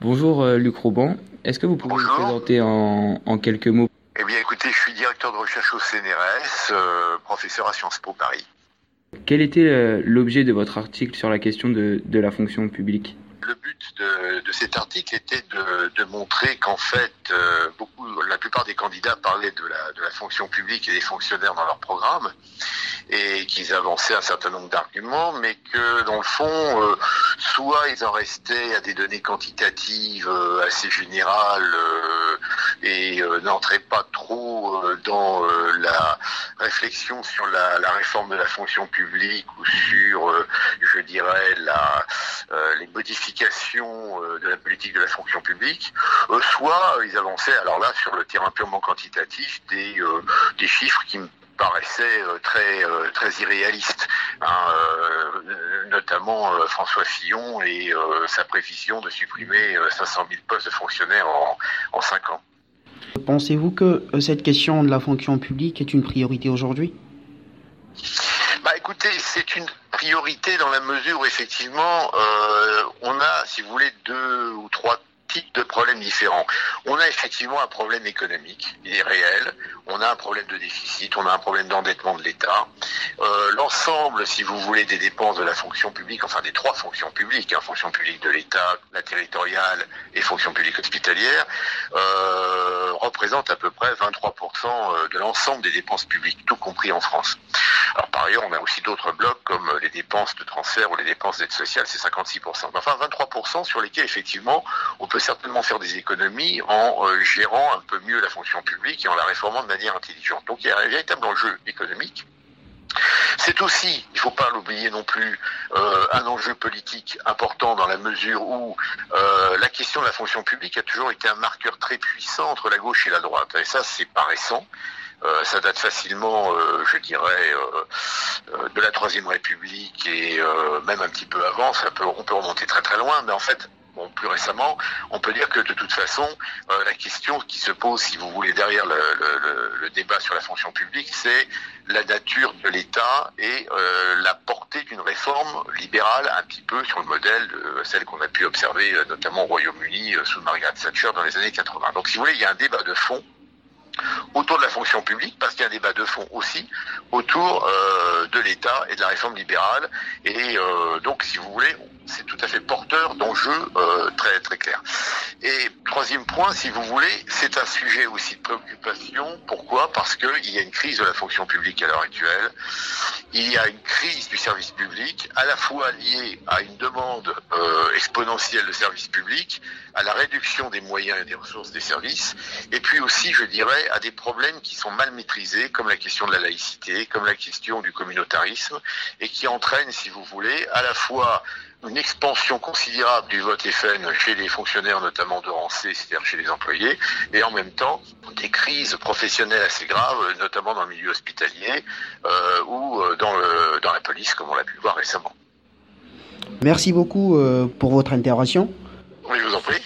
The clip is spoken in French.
Bonjour euh, Luc Rouban, est-ce que vous pouvez Bonjour. vous présenter en, en quelques mots? Eh bien, écoutez, je suis directeur de recherche au CNRS, euh, professeur à Sciences Po Paris. Quel était euh, l'objet de votre article sur la question de, de la fonction publique? Le but de, cet article était de, montrer qu'en fait, euh, beaucoup, la plupart des candidats parlaient de la, fonction publique et des fonctionnaires dans leur programme, et qu'ils avançaient un certain nombre d'arguments, mais que dans le fond, euh, soit ils en restaient à des données quantitatives euh, assez générales et n'entraient pas trop dans la réflexion sur la réforme de la fonction publique ou sur, euh, je dirais, la, euh, de la politique de la fonction publique, euh, soit ils avançaient, alors là, sur le terrain purement quantitatif, des, euh, des chiffres qui me paraissaient euh, très très irréalistes, hein, notamment François Fillon et sa prévision de supprimer euh, 500 000 postes de fonctionnaires en, en 5 ans. Pensez-vous que cette question de la fonction publique est une priorité aujourd'hui? Écoutez, c'est une priorité dans la mesure où effectivement euh, on a, si vous voulez, deux ou trois types de problèmes différents. On a effectivement un problème économique, il est réel. On a un problème de déficit, on a un problème d'endettement de l'État. Euh, L'ensemble, si vous voulez, des dépenses de la fonction publique, enfin des trois fonctions publiques, hein, fonction publique de l'État, la territoriale et fonction publique hospitalière, euh, représente à peu près 23% de l'ensemble des dépenses publiques, tout compris en France. Alors par ailleurs, on a aussi d'autres blocs comme les dépenses de transfert ou les dépenses d'aide sociale, c'est 56%. Mais Enfin, 23% sur lesquels effectivement on peut certainement faire des économies en euh, gérant un peu mieux la fonction publique et en la réformant de manière intelligente. Donc il y a un véritable enjeu économique. C'est aussi, il ne faut pas l'oublier non plus, euh, un enjeu politique important dans la mesure où euh, la question de la fonction publique a toujours été un marqueur très puissant entre la gauche et la droite. Et ça, c'est pas récent. Euh, ça date facilement, euh, je dirais, euh, euh, de la Troisième République et même un petit peu avant. Ça on peut remonter très très loin, mais en fait, plus récemment, on peut dire que de toute façon, la question qui se pose, si vous voulez, derrière le, le- débat sur la fonction publique, c'est la nature de l'État et la portée d'une réforme libérale, un petit peu sur le modèle de celle qu'on a pu observer notamment au Royaume-Uni sous Margaret Thatcher dans les années 80. Donc, si vous voulez, il y a un débat de fond autour de la fonction publique, parce qu'il y a un débat de fond aussi autour euh, de l'État et de la réforme libérale. Et euh, donc, si vous voulez, c'est tout à fait porteur d'enjeux euh, très très clairs. Et troisième point, si vous voulez, c'est un sujet aussi de préoccupation. Pourquoi? Parce qu'il y a une crise de la fonction publique à l'heure actuelle. Il y a une crise du service public, à la fois liée à une demande euh, exponentielle de services publics, à la réduction des moyens et des ressources des services, et puis aussi, je dirais, à des problèmes qui sont mal maîtrisés, comme la question de la laïcité, comme la question du communautarisme, et qui entraînent, si vous voulez, à la fois une expansion considérable du vote FN chez les fonctionnaires, notamment de rang C'est-à-dire chez les employés, et en même temps des crises professionnelles assez graves, notamment dans le milieu hospitalier euh, ou euh, dans, le, dans la police, comme on l'a pu voir récemment. Merci beaucoup euh, pour votre intervention. Oui, je vous en prie.